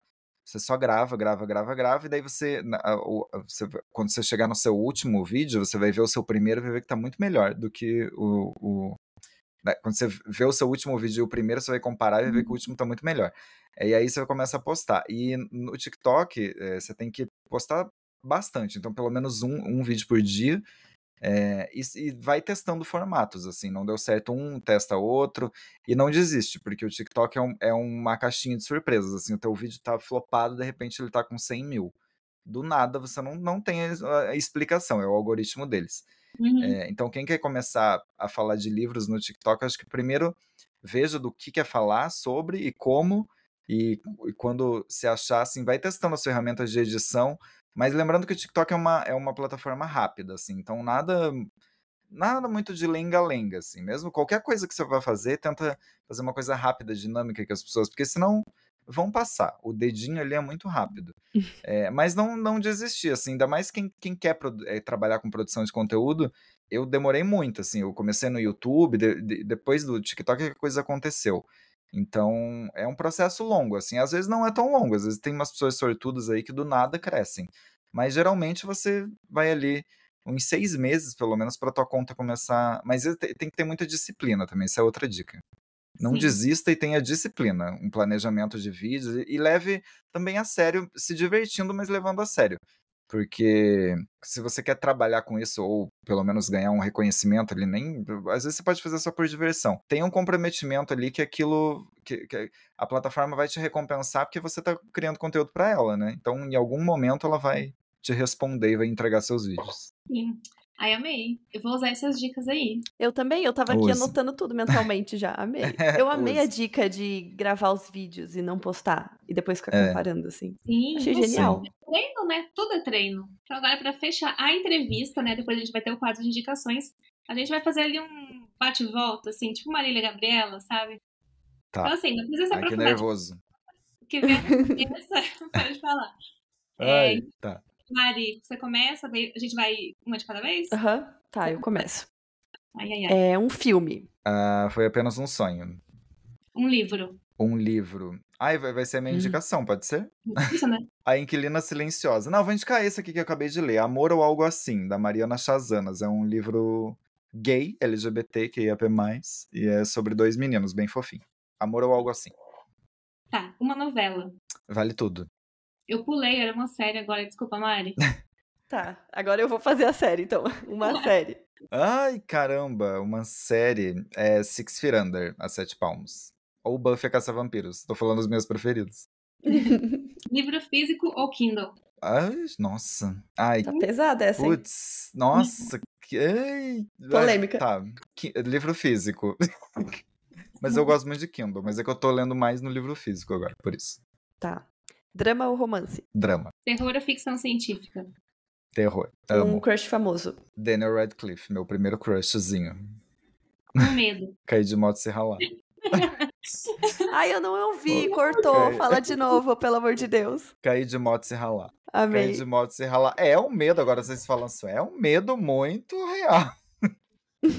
Você só grava, grava, grava, grava, e daí você, você, quando você chegar no seu último vídeo, você vai ver o seu primeiro e vai ver que tá muito melhor do que o, o. né, Quando você vê o seu último vídeo e o primeiro, você vai comparar e vai ver que o último tá muito melhor. E aí você começa a postar. E no TikTok, é, você tem que postar bastante. Então, pelo menos um, um vídeo por dia. É, e, e, vai testando formatos, assim, não deu certo um, testa outro, e não desiste, porque o TikTok é, um, é, uma caixinha de surpresas, assim, o teu vídeo tá flopado, de repente ele tá com 100 mil. Do nada, você não, não tem a, explicação, é o algoritmo deles. Uhum. É, então, quem quer começar a falar de livros no TikTok, acho que primeiro veja do que quer falar sobre e como, E, e quando se achar, assim, vai testando as ferramentas de edição, mas lembrando que o TikTok é uma, é uma plataforma rápida, assim, então nada nada muito de lenga-lenga, assim. Mesmo qualquer coisa que você vai fazer, tenta fazer uma coisa rápida, dinâmica que as pessoas, porque senão vão passar. O dedinho ali é muito rápido. (laughs) É, mas não, não desistir, assim, ainda mais quem, quem quer é, trabalhar com produção de conteúdo, eu demorei muito, assim, eu comecei no YouTube, de, de, depois do TikTok a coisa aconteceu. Então, é um processo longo, assim, às vezes não é tão longo, às vezes tem umas pessoas sortudas aí que do nada crescem. Mas geralmente você vai ali uns seis meses, pelo menos, para tua conta começar. Mas tem que ter muita disciplina também, essa é outra dica. Não Sim. desista e tenha disciplina, um planejamento de vídeos e leve também a sério, se divertindo, mas levando a sério. Porque se você quer trabalhar com isso, ou pelo menos ganhar um reconhecimento ali, nem. Às vezes você pode fazer só por diversão. Tem um comprometimento ali que aquilo. Que, que a plataforma vai te recompensar porque você está criando conteúdo para ela, né? Então, em algum momento, ela vai te responder e vai entregar seus vídeos. Sim. Ai, amei. Eu vou usar essas dicas aí. Eu também, eu tava aqui Use. anotando tudo mentalmente já. Amei. (laughs) Eu amei a dica de gravar os vídeos e não postar. E depois ficar é. comparando, assim. Sim. Achei genial. Sim. Treino, né? Tudo é treino. Então agora, pra fechar a entrevista, né? Depois a gente vai ter o quadro de indicações. A gente vai fazer ali um bate-volta, assim, tipo Marília Gabriela, sabe? Tá. Então, assim, não precisa se aprofundar. Ai, que nervoso. Que vem (laughs) pode falar. Ai, é, tá. Mari, você começa, a gente vai uma de cada vez? Aham, uhum. tá, eu começo. Ai, ai, ai. É um filme. Uh, foi apenas um sonho. Um livro. Um livro. Ai, vai, vai ser a minha hum. indicação, pode ser? Isso, né? (laughs) a Inquilina Silenciosa. Não, vou indicar esse aqui que eu acabei de ler. Amor ou Algo Assim, da Mariana Chazanas. É um livro gay, LGBT, que ia mais, e é sobre dois meninos, bem fofinho. Amor ou Algo Assim. Tá, uma novela. Vale tudo. Eu pulei, era uma série agora, desculpa, Mari. (laughs) tá, agora eu vou fazer a série, então. (laughs) Uma série. Ai, caramba, uma série. É Six Feet Under, a Sete Palmos. Ou Buffy a Caça-Vampiros. Tô falando os meus preferidos. (laughs) Livro físico ou Kindle? Ai, nossa. Ai, tá pesada essa. Putz, nossa. Que... Ai, Polêmica. Tá, livro físico. mas eu gosto muito de Kindle, mas é que eu tô lendo mais no livro físico agora, por isso. Tá. Drama ou romance? Drama. Terror ou ficção científica? Terror. Amo. Um crush famoso. Daniel Radcliffe, meu primeiro crushzinho. Com medo. (laughs) Cair de moto e se ralar. (laughs) Ai, eu não ouvi, cortou. Fala de novo, pelo amor de Deus. Cair de moto e se ralar. Amei. Cair de moto e se ralar. É um medo, agora vocês falam assim, é um medo muito real.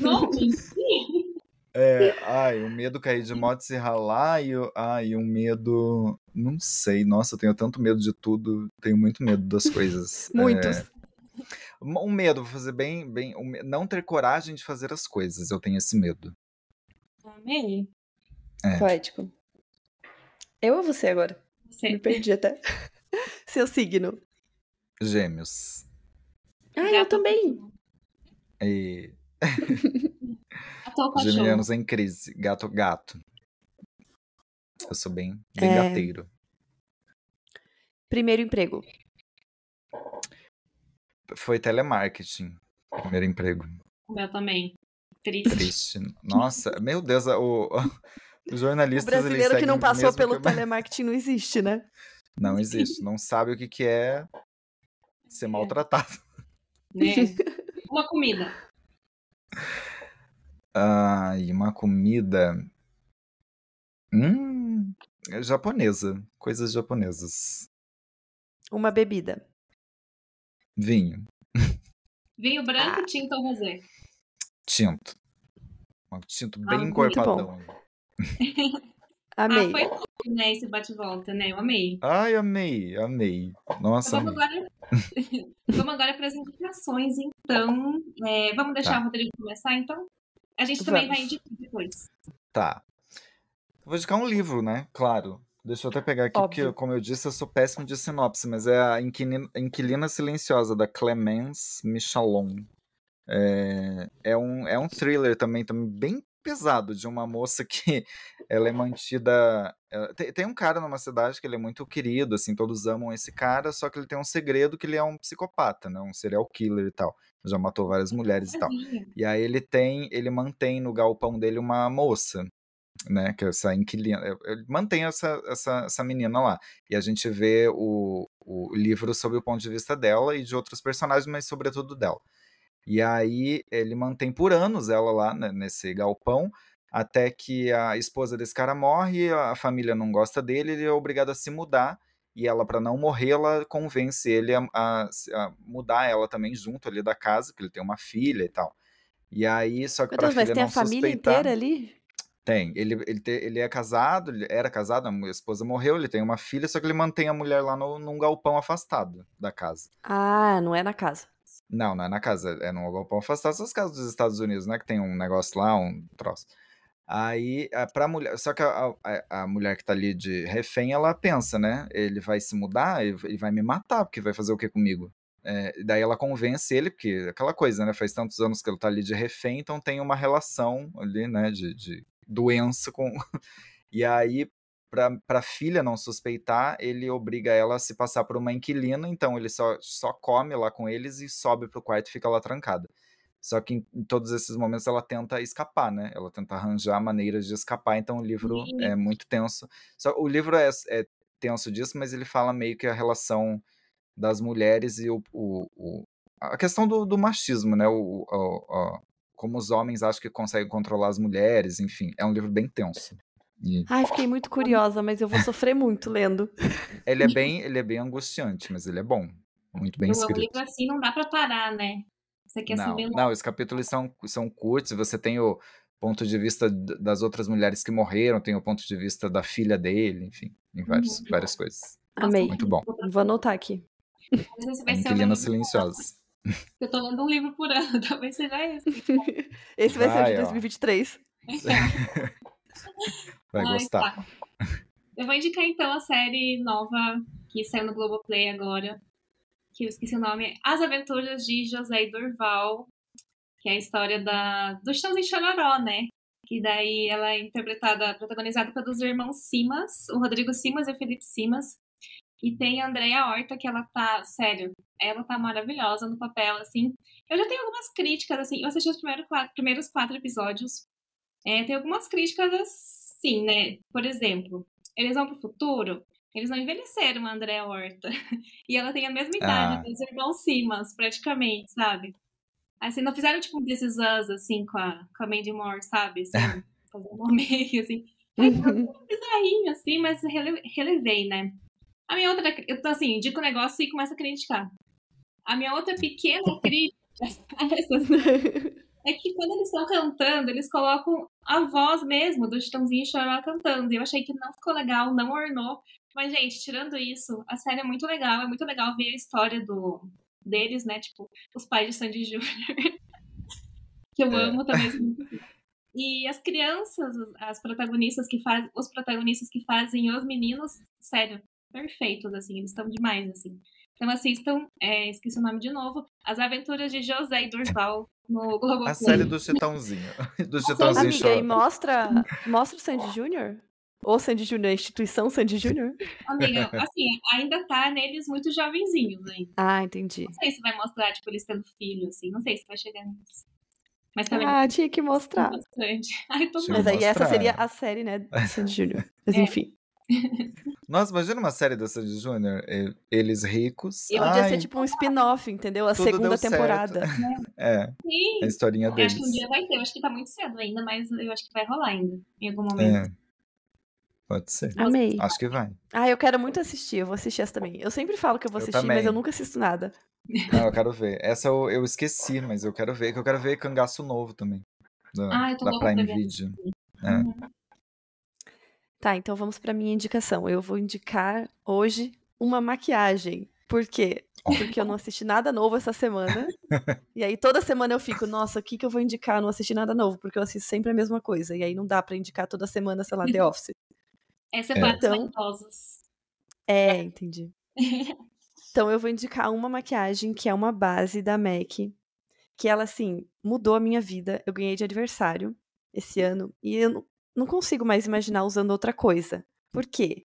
Não, é, ai, o medo cair de moto e se ralar e, ai, um medo. Não sei, nossa, eu tenho tanto medo de tudo. Tenho muito medo das coisas. (laughs) Muitos. É, um medo, vou fazer bem. bem um, não ter coragem de fazer as coisas. Eu tenho esse medo. Amei. É. Poético. Eu ou você agora? Você. Me perdi até. (laughs) Seu signo. Gêmeos. Ah, eu também. E... (laughs) Geminianos em crise. Gato, gato. Eu sou bem, bem é... gateiro. Primeiro emprego. Foi telemarketing. Primeiro emprego. O meu também. Triste. Triste. Nossa, meu Deus, o, (laughs) o jornalista. O brasileiro que não passou pelo que... telemarketing não existe, né? Não existe. Não sabe o que, que é ser é. maltratado. Né? (laughs) Uma comida. Ah, e uma comida. Hum, é japonesa. Coisas japonesas. Uma bebida. Vinho. Vinho branco, ah. tinto ou rosé? Tinto. Um tinto bem ah, encorpadão. (laughs) amei. Ah, foi tudo, né, esse bate-volta, né? Eu amei. Ai, amei, amei. Nossa, então, vamos, Agora... (laughs) vamos agora para as indicações, então. É, vamos deixar tá. o Rodrigo começar, então? A gente também Vamos. vai indicar depois. Tá. Vou indicar um livro, né? Claro. Deixa eu até pegar aqui, Óbvio. porque, como eu disse, eu sou péssimo de sinopse, mas é a Inquilina, Inquilina Silenciosa, da Clemence Michalon. É, é, um, é um thriller também, também bem pesado, de uma moça que (laughs) ela é mantida. Tem, tem, um cara numa cidade que ele é muito querido, assim, todos amam esse cara, só que ele tem um segredo que ele é um psicopata, né? Um serial killer e tal já matou várias mulheres e tal. E aí ele tem, ele mantém no galpão dele uma moça. né? Que é essa inquilina. Ele mantém essa, essa, essa menina lá. E a gente vê o, o livro sob o ponto de vista dela e de outros personagens, mas sobretudo dela. E aí ele mantém por anos ela lá né, nesse galpão, até que a esposa desse cara morre, a família não gosta dele, ele é obrigado a se mudar. E ela, para não morrer, ela convence ele a, a, a, mudar ela também junto ali da casa, porque ele tem uma filha e tal. E aí, só que pra Deus, mas filha tem não a família inteira ali? Tem. Ele, ele, te- ele é casado, ele era casado, a esposa morreu, ele tem uma filha, só que ele mantém a mulher lá no, num galpão afastado da casa. Ah, não é na casa. Não, não é na casa, é num galpão afastado. Essas casas dos Estados Unidos, né? Que tem um negócio lá, um troço. Aí, pra mulher. Só que a, a, a mulher que tá ali de refém, ela pensa, né? Ele vai se mudar, ele vai me matar, porque vai fazer o que comigo? É, daí ela convence ele, porque aquela coisa, né? Faz tantos anos que ele tá ali de refém, então tem uma relação ali, né? De, de doença com. (laughs) E aí, pra, pra filha não suspeitar, ele obriga ela a se passar por uma inquilina, então ele só, só come lá com eles e sobe pro quarto e fica lá trancada. Só que em, em todos esses momentos ela tenta escapar, né? Ela tenta arranjar maneiras de escapar, então o livro Sim. é muito tenso. Só, o livro é, é tenso disso, mas ele fala meio que a relação das mulheres e o, o- o- a questão do, do machismo, né? O, o- o- como os homens acham que conseguem controlar as mulheres, enfim. É um livro bem tenso. E Ai, fiquei muito curiosa, mas eu vou sofrer muito lendo. (laughs) ele é bem, ele é bem angustiante, mas ele é bom. Muito bem Um escrito. livro assim não dá pra parar, né? Você quer Não, saber não, os capítulos são, são curtos, você tem o ponto de vista das outras mulheres que morreram, tem o ponto de vista da filha dele, enfim, tem vários, Uhum. várias coisas. Amei. Muito bom. Vou anotar aqui. Inquilinas silenciosas. (laughs) Eu tô lendo um livro por ano, (laughs) talvez seja esse. Esse vai, ser o de ó. 2023. Vai Ai, gostar. tá. Eu vou indicar então a série nova que saiu no Globoplay agora, que eu esqueci o nome, As Aventuras de José e Durval, que é a história da do Chitãozinho Chororó, né? Que daí ela é interpretada, protagonizada pelos irmãos Simas, o Rodrigo Simas e o Felipe Simas. E tem a Andrea Horta, que ela tá, sério, ela tá maravilhosa no papel, assim. Eu já tenho algumas críticas, assim, eu assisti os primeiros quatro, primeiros quatro episódios. É, tem algumas críticas assim, né? Por exemplo, eles vão pro futuro, eles não envelheceram a Andrea Horta. (laughs) E ela tem a mesma idade Ah. dos irmãos Simas, praticamente, sabe? Assim, não fizeram tipo um desses us, assim, com a, com a Mandy Moore, sabe? Assim, (laughs) fazer um meio, assim. Aí, um (laughs) bizarrinho, assim, mas rele- relevei, né? A minha outra, eu tô assim, indico o negócio e começo a criticar. A minha outra pequena crítica essas é que quando eles estão cantando, eles colocam a voz mesmo do Chitãozinho e Chororó cantando. E eu achei que não ficou legal, não ornou. Mas, gente, tirando isso, a série é muito legal. É muito legal ver a história do, deles, né? Tipo, os pais de Sandy Júnior. (laughs) que eu É. amo também. muito fofos. E as crianças, as protagonistas que fazem, os protagonistas que fazem os meninos, sério, perfeitos, assim, eles estão demais, assim. Então assistam, é, esqueci o nome de novo, As Aventuras de José e Durval no (laughs) Globoplay. A série do Chitãozinho. (laughs) Do Chitãozinho Amiga, e chora. mostra, mostra o Sandy Júnior? Ou Sandy Júnior, a instituição Sandy Júnior? (laughs) Amiga, assim, ainda tá neles muito jovenzinhos ainda. Ah, entendi. Não sei se vai mostrar, tipo, eles tendo filho, assim. Não sei se vai chegar nisso. Mas também Ah, tinha que mostrar. bastante. Ai, tô Mas aí essa mostrar. seria a série, né, do Sandy Júnior. Mas É. enfim. (laughs) Nossa, imagina uma série da Sandy Júnior, e- eles ricos. E podia ser Ai, tipo um spin-off, entendeu? A Tudo segunda temporada. (laughs) É, Sim. a historinha Eu acho deles. que um dia vai ter. Eu acho que tá muito cedo ainda, mas eu acho que vai rolar ainda. Em algum momento. É. Pode ser. Amei. Acho que vai. Ah, eu quero muito assistir. Eu vou assistir essa também. Eu sempre falo que eu vou Eu assistir, também. mas eu nunca assisto nada. Não, eu (laughs) quero ver. Essa eu, eu esqueci, mas eu quero ver. Que eu quero ver Cangaço Novo também. Da, Ah, eu tô da Prime. Video. É. Tá, então vamos pra minha indicação. Eu vou indicar hoje uma maquiagem. Por quê? Porque eu não assisti nada novo essa semana. (laughs) E aí toda semana eu fico, nossa, o que, que eu vou indicar? Eu não assisti nada novo, porque eu assisto sempre a mesma coisa. E aí não dá pra indicar toda semana, sei lá, The (laughs) Office. Essa é É. para Então-. É, entendi. (laughs) Então eu vou indicar uma maquiagem que é uma base da MAC, que ela, assim, mudou a minha vida. Eu ganhei de aniversário esse ano e eu não- consigo mais imaginar usando outra coisa. Por quê?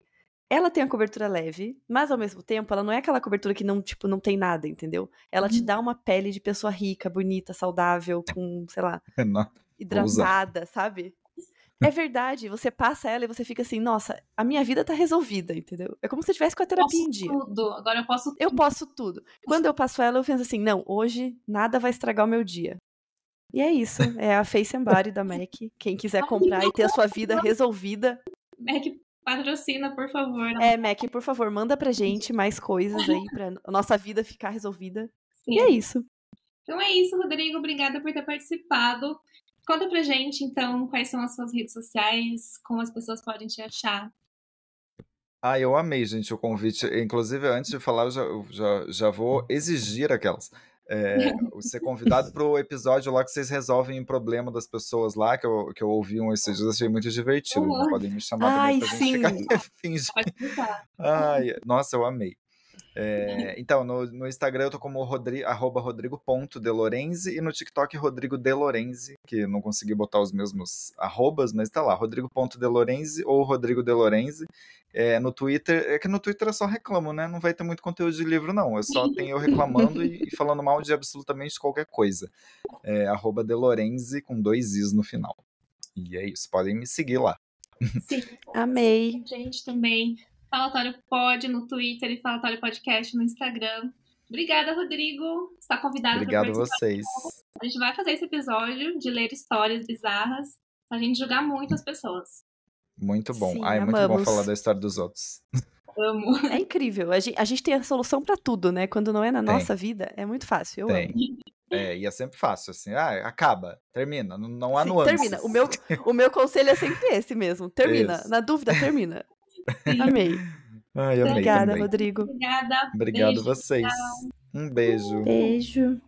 Ela tem a cobertura leve, mas ao mesmo tempo ela não é aquela cobertura que não, tipo, não tem nada, entendeu? Ela te dá uma pele de pessoa rica, bonita, saudável, com, sei lá, (laughs) hidratada, sabe? É verdade, você passa ela e você fica assim, nossa, a minha vida tá resolvida, entendeu? É como se eu tivesse com a terapia em dia. Tudo. Agora eu posso Eu posso tudo. Quando eu passo ela, eu penso assim, não, hoje nada vai estragar o meu dia. E é isso, é a Face and Body da MAC. Quem quiser comprar e ter a sua vida resolvida, Mac patrocina, por favor. é MAC, por favor, manda pra gente mais coisas aí pra a nossa vida ficar resolvida. Sim. E é isso. Então é isso, Rodrigo. Obrigada por ter participado. Conta pra gente, então, quais são as suas redes sociais, como as pessoas podem te achar. Ah, eu amei, gente, o convite. Inclusive, antes de falar, eu já, eu já, já vou exigir aquelas. É, (laughs) ser convidado para o episódio lá que vocês resolvem o problema das pessoas lá, que eu, que eu ouvi um esses dias, achei muito divertido. Uhum. Podem me chamar Ai, também pra sim. gente ficar (laughs) fingindo. Ai, nossa, eu amei. É, então, no, no Instagram eu tô como rodri, arroba rodrigo.delorenzi e no TikTok Rodrigo Delorenzi, que não consegui botar os mesmos arrobas, mas tá lá, rodrigo.delorenzi ou Rodrigo Delorenzi. É, no Twitter, é que no Twitter eu só reclamo, né? Não vai ter muito conteúdo de livro, não. Eu só tenho eu reclamando e, e falando mal de absolutamente qualquer coisa. É, arroba Delorenzi com dois is no final. E é isso, podem me seguir lá. Sim, Amei. gente também. Falatório Pod no Twitter e Falatório Podcast no Instagram. Obrigada, Rodrigo. Está convidado Obrigado para vocês. A gente vai fazer esse episódio de ler histórias bizarras pra gente julgar muito as pessoas. Muito bom. Sim, Ai, é muito bom amamos. falar da história dos outros. Amo. É incrível. A gente, a gente tem a solução pra tudo, né? Quando não é na Tem. nossa vida, é muito fácil. Eu Tem. amo. É, e é sempre fácil, assim, ah, acaba, termina, não, não há Sim, nuances. termina. O meu, o meu conselho é sempre esse mesmo. Termina. Isso. Na dúvida, termina. Amei. Ai, amei Obrigada, também. Rodrigo. Obrigada. Obrigado Beijo. vocês. Um beijo. Beijo.